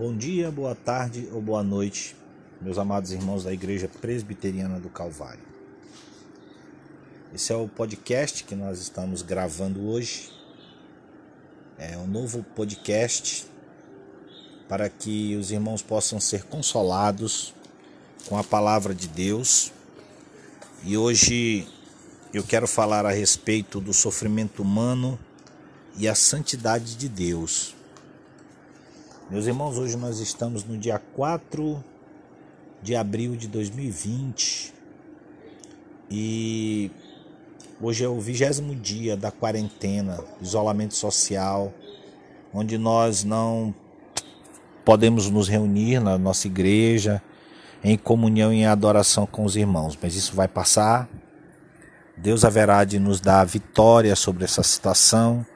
Bom dia, boa tarde ou boa noite, meus amados irmãos da Igreja Presbiteriana do Calvário. Esse é o podcast que nós estamos gravando hoje. É um novo podcast para que os irmãos possam ser consolados com a palavra de Deus. E hoje eu quero falar a respeito do sofrimento humano e a santidade de Deus. Meus irmãos, hoje nós estamos no dia 4 de abril de 2020 e hoje é o vigésimo dia da quarentena, isolamento social, onde nós não podemos nos reunir na nossa igreja em comunhão e em adoração com os irmãos, mas isso vai passar. Deus haverá de nos dar vitória sobre essa situação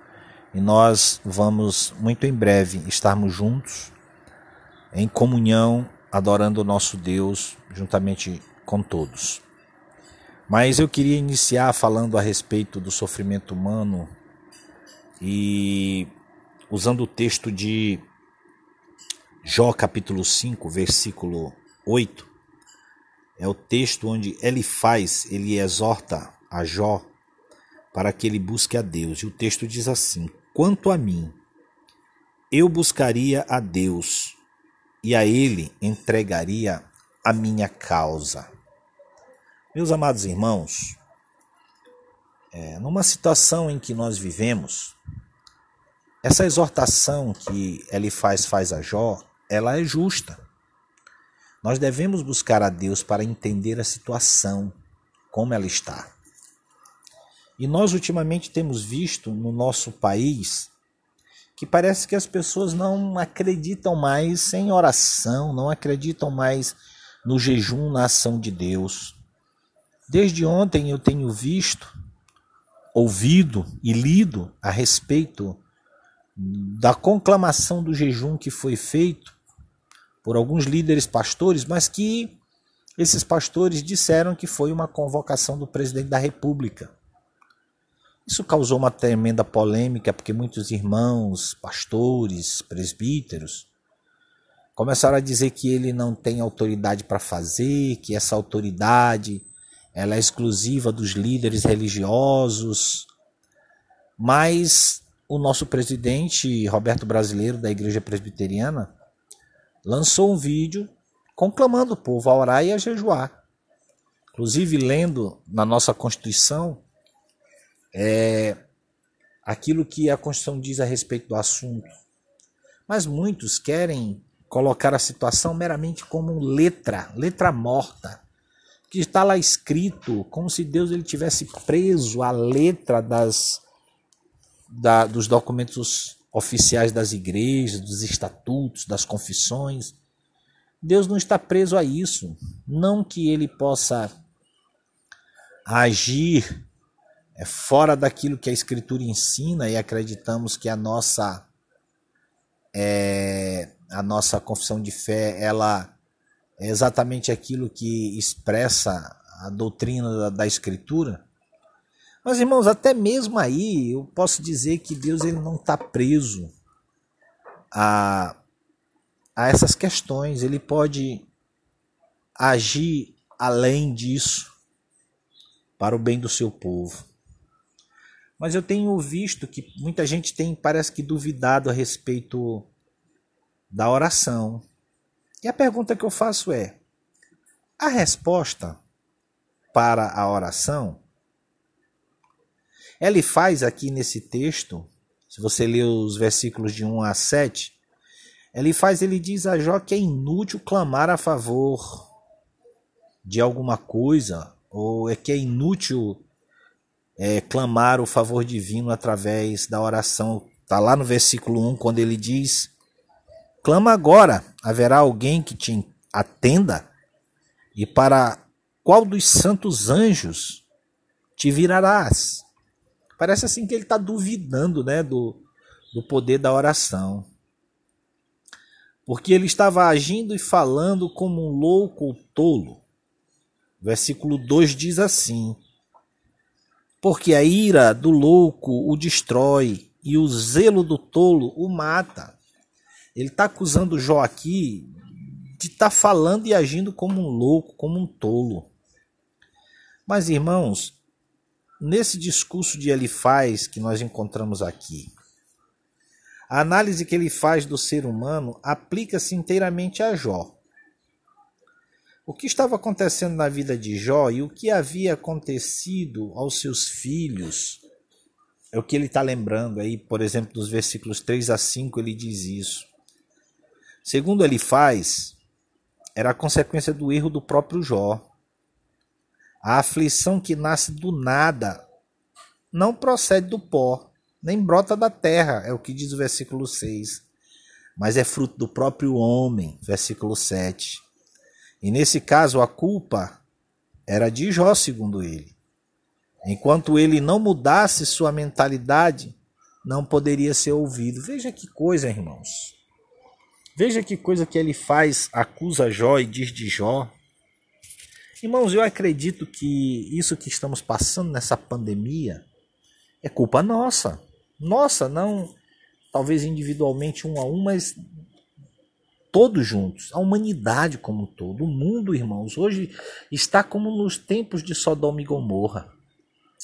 e nós vamos muito em breve estarmos juntos em comunhão, adorando o nosso Deus juntamente com todos. Mas eu queria iniciar falando a respeito do sofrimento humano e usando o texto de Jó capítulo 5, versículo 8. É o texto onde ele faz, ele exorta a Jó para que ele busque a Deus. E o texto diz assim: Quanto a mim, eu buscaria a Deus e a Ele entregaria a minha causa. Meus amados irmãos, é, numa situação em que nós vivemos, essa exortação que ele faz faz a Jó, ela é justa. Nós devemos buscar a Deus para entender a situação, como ela está. E nós ultimamente temos visto no nosso país que parece que as pessoas não acreditam mais em oração, não acreditam mais no jejum, na ação de Deus. Desde ontem eu tenho visto, ouvido e lido a respeito da conclamação do jejum que foi feito por alguns líderes pastores, mas que esses pastores disseram que foi uma convocação do presidente da República. Isso causou uma tremenda polêmica, porque muitos irmãos, pastores, presbíteros, começaram a dizer que ele não tem autoridade para fazer, que essa autoridade ela é exclusiva dos líderes religiosos. Mas o nosso presidente Roberto Brasileiro da Igreja Presbiteriana lançou um vídeo conclamando o povo a orar e a jejuar. Inclusive lendo na nossa Constituição é, aquilo que a Constituição diz a respeito do assunto. Mas muitos querem colocar a situação meramente como letra, letra morta, que está lá escrito como se Deus ele tivesse preso a letra das da, dos documentos oficiais das igrejas, dos estatutos, das confissões. Deus não está preso a isso, não que ele possa agir é fora daquilo que a Escritura ensina e acreditamos que a nossa é, a nossa confissão de fé ela é exatamente aquilo que expressa a doutrina da, da Escritura. Mas irmãos, até mesmo aí eu posso dizer que Deus ele não está preso a, a essas questões. Ele pode agir além disso para o bem do seu povo. Mas eu tenho visto que muita gente tem, parece que, duvidado a respeito da oração. E a pergunta que eu faço é: a resposta para a oração, ele faz aqui nesse texto, se você ler os versículos de 1 a 7, ele faz, ele diz a Jó que é inútil clamar a favor de alguma coisa, ou é que é inútil é, clamar o favor divino através da oração. Está lá no versículo 1, quando ele diz: Clama agora, haverá alguém que te atenda? E para qual dos santos anjos te virarás? Parece assim que ele está duvidando né, do, do poder da oração. Porque ele estava agindo e falando como um louco ou tolo. Versículo 2 diz assim: porque a ira do louco o destrói e o zelo do tolo o mata. Ele está acusando Jó aqui de estar tá falando e agindo como um louco, como um tolo. Mas, irmãos, nesse discurso de Elifaz que nós encontramos aqui, a análise que ele faz do ser humano aplica-se inteiramente a Jó. O que estava acontecendo na vida de Jó e o que havia acontecido aos seus filhos é o que ele está lembrando aí, por exemplo, dos versículos 3 a 5, ele diz isso. Segundo ele faz, era a consequência do erro do próprio Jó. A aflição que nasce do nada não procede do pó, nem brota da terra, é o que diz o versículo 6, mas é fruto do próprio homem, versículo 7. E nesse caso, a culpa era de Jó, segundo ele. Enquanto ele não mudasse sua mentalidade, não poderia ser ouvido. Veja que coisa, irmãos. Veja que coisa que ele faz, acusa Jó e diz de Jó. Irmãos, eu acredito que isso que estamos passando nessa pandemia é culpa nossa. Nossa, não talvez individualmente um a um, mas todos juntos, a humanidade como um todo, o mundo, irmãos, hoje está como nos tempos de Sodoma e Gomorra.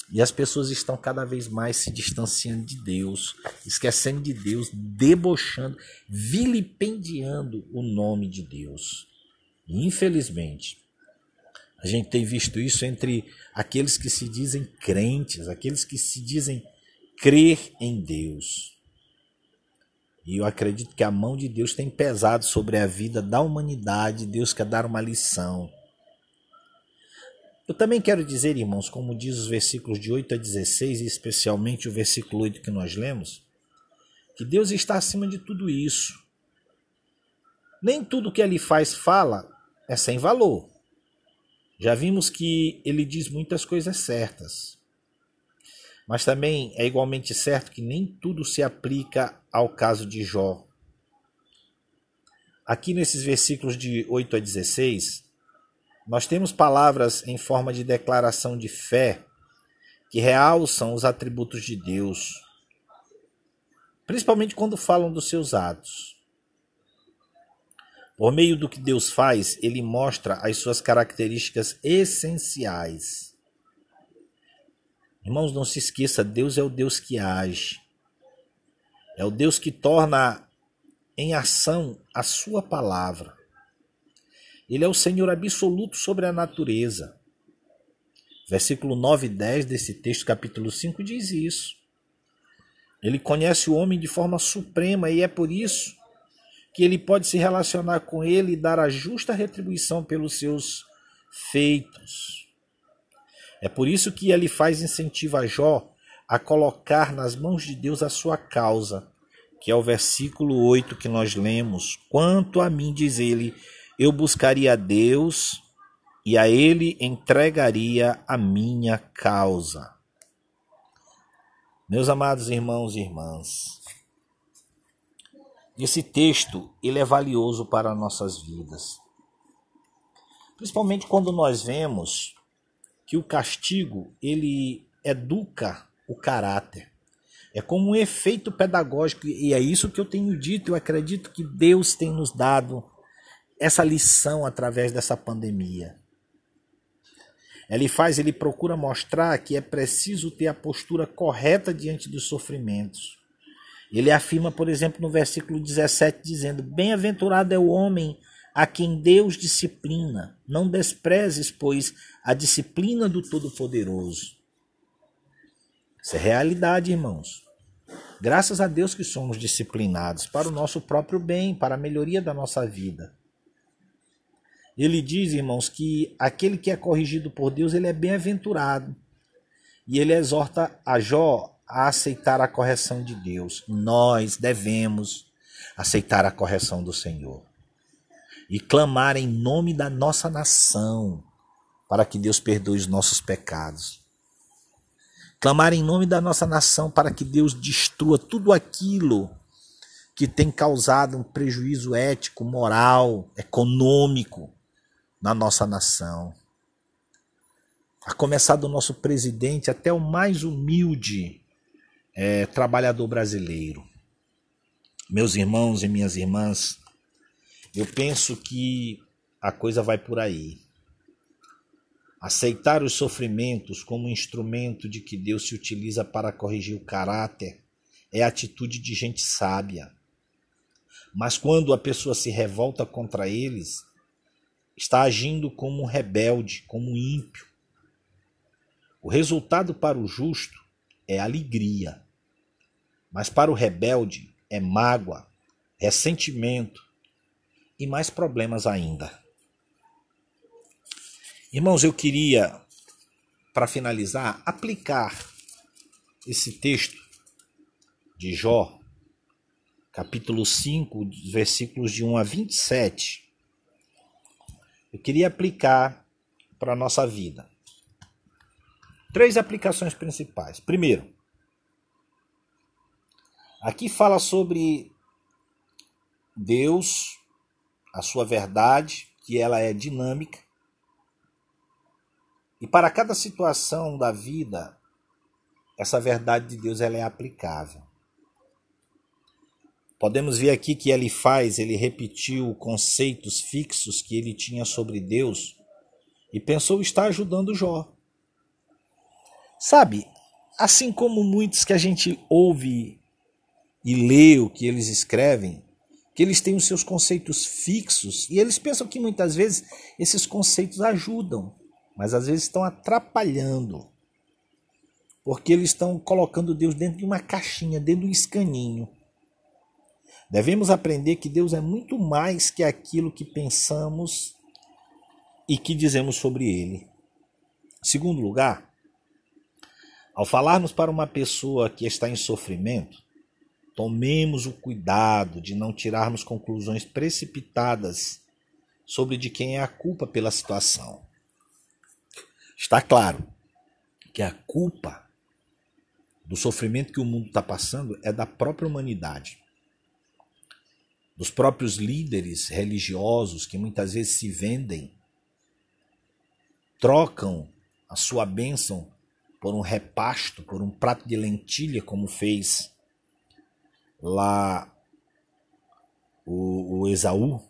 E as pessoas estão cada vez mais se distanciando de Deus, esquecendo de Deus, debochando, vilipendiando o nome de Deus. Infelizmente, a gente tem visto isso entre aqueles que se dizem crentes, aqueles que se dizem crer em Deus. E eu acredito que a mão de Deus tem pesado sobre a vida da humanidade. Deus quer dar uma lição. Eu também quero dizer, irmãos, como diz os versículos de 8 a 16, e especialmente o versículo 8 que nós lemos, que Deus está acima de tudo isso. Nem tudo que ele faz fala é sem valor. Já vimos que ele diz muitas coisas certas. Mas também é igualmente certo que nem tudo se aplica ao caso de Jó. Aqui nesses versículos de 8 a 16, nós temos palavras em forma de declaração de fé que realçam os atributos de Deus, principalmente quando falam dos seus atos. Por meio do que Deus faz, ele mostra as suas características essenciais. Irmãos, não se esqueça, Deus é o Deus que age. É o Deus que torna em ação a sua palavra. Ele é o Senhor absoluto sobre a natureza. Versículo 9 e 10 desse texto, capítulo 5, diz isso. Ele conhece o homem de forma suprema e é por isso que ele pode se relacionar com ele e dar a justa retribuição pelos seus feitos. É por isso que ele faz incentivo a Jó a colocar nas mãos de Deus a sua causa, que é o versículo 8 que nós lemos. Quanto a mim, diz ele, eu buscaria a Deus e a Ele entregaria a minha causa. Meus amados irmãos e irmãs, esse texto ele é valioso para nossas vidas. Principalmente quando nós vemos que o castigo ele educa o caráter. É como um efeito pedagógico e é isso que eu tenho dito, eu acredito que Deus tem nos dado essa lição através dessa pandemia. Ele faz, ele procura mostrar que é preciso ter a postura correta diante dos sofrimentos. Ele afirma, por exemplo, no versículo 17, dizendo: Bem-aventurado é o homem a quem Deus disciplina. Não desprezes, pois, a disciplina do Todo-Poderoso. Isso é realidade, irmãos. Graças a Deus que somos disciplinados para o nosso próprio bem, para a melhoria da nossa vida. Ele diz, irmãos, que aquele que é corrigido por Deus, ele é bem-aventurado. E ele exorta a Jó a aceitar a correção de Deus. Nós devemos aceitar a correção do Senhor e clamar em nome da nossa nação para que Deus perdoe os nossos pecados. Clamar em nome da nossa nação para que Deus destrua tudo aquilo que tem causado um prejuízo ético, moral, econômico na nossa nação. A começar do nosso presidente até o mais humilde é, trabalhador brasileiro. Meus irmãos e minhas irmãs, eu penso que a coisa vai por aí. Aceitar os sofrimentos como instrumento de que Deus se utiliza para corrigir o caráter é atitude de gente sábia. Mas quando a pessoa se revolta contra eles, está agindo como um rebelde, como um ímpio. O resultado para o justo é alegria, mas para o rebelde é mágoa, ressentimento e mais problemas ainda. Irmãos, eu queria, para finalizar, aplicar esse texto de Jó, capítulo 5, versículos de 1 a 27. Eu queria aplicar para a nossa vida. Três aplicações principais. Primeiro, aqui fala sobre Deus, a sua verdade, que ela é dinâmica e para cada situação da vida, essa verdade de Deus ela é aplicável. Podemos ver aqui que ele faz, ele repetiu conceitos fixos que ele tinha sobre Deus e pensou estar ajudando Jó. Sabe, assim como muitos que a gente ouve e lê o que eles escrevem, que eles têm os seus conceitos fixos e eles pensam que muitas vezes esses conceitos ajudam mas às vezes estão atrapalhando. Porque eles estão colocando Deus dentro de uma caixinha, dentro de um escaninho. Devemos aprender que Deus é muito mais que aquilo que pensamos e que dizemos sobre Ele. Segundo lugar, ao falarmos para uma pessoa que está em sofrimento, tomemos o cuidado de não tirarmos conclusões precipitadas sobre de quem é a culpa pela situação. Está claro que a culpa do sofrimento que o mundo está passando é da própria humanidade, dos próprios líderes religiosos que muitas vezes se vendem, trocam a sua bênção por um repasto, por um prato de lentilha, como fez lá o, o Esaú.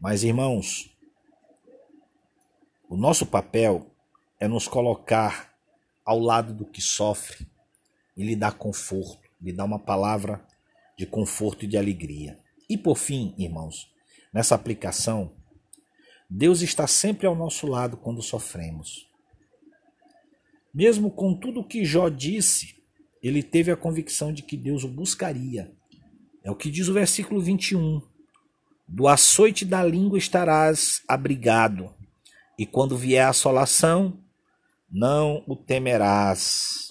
Mas, irmãos, o nosso papel é nos colocar ao lado do que sofre e lhe dar conforto, lhe dar uma palavra de conforto e de alegria. E por fim, irmãos, nessa aplicação, Deus está sempre ao nosso lado quando sofremos. Mesmo com tudo o que Jó disse, ele teve a convicção de que Deus o buscaria. É o que diz o versículo 21. Do açoite da língua estarás abrigado, e quando vier a assolação, não o temerás.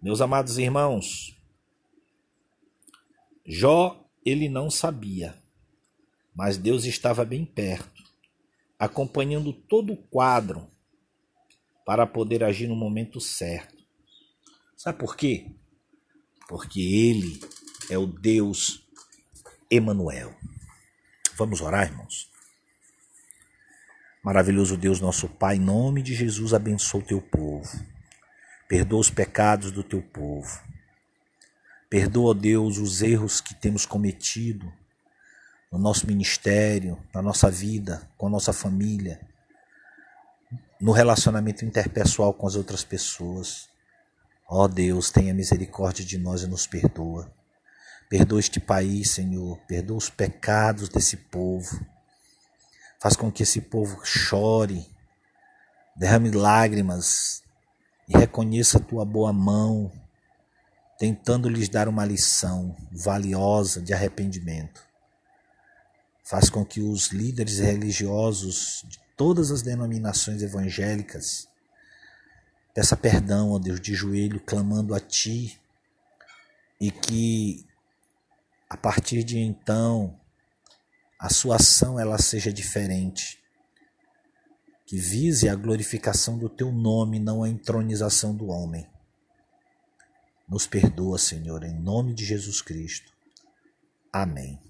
Meus amados irmãos, Jó ele não sabia, mas Deus estava bem perto, acompanhando todo o quadro para poder agir no momento certo. Sabe por quê? Porque ele é o Deus Emanuel. Vamos orar, irmãos. Maravilhoso Deus, nosso Pai, em nome de Jesus, abençoa o teu povo. Perdoa os pecados do teu povo. Perdoa, Deus, os erros que temos cometido no nosso ministério, na nossa vida, com a nossa família, no relacionamento interpessoal com as outras pessoas. Ó Deus, tenha misericórdia de nós e nos perdoa. Perdoa este país, Senhor. Perdoa os pecados desse povo. Faz com que esse povo chore, derrame lágrimas e reconheça a tua boa mão, tentando lhes dar uma lição valiosa de arrependimento. Faz com que os líderes religiosos de todas as denominações evangélicas peça perdão, ó Deus, de joelho, clamando a Ti, e que a partir de então a sua ação ela seja diferente. Que vise a glorificação do teu nome, não a entronização do homem. Nos perdoa, Senhor, em nome de Jesus Cristo. Amém.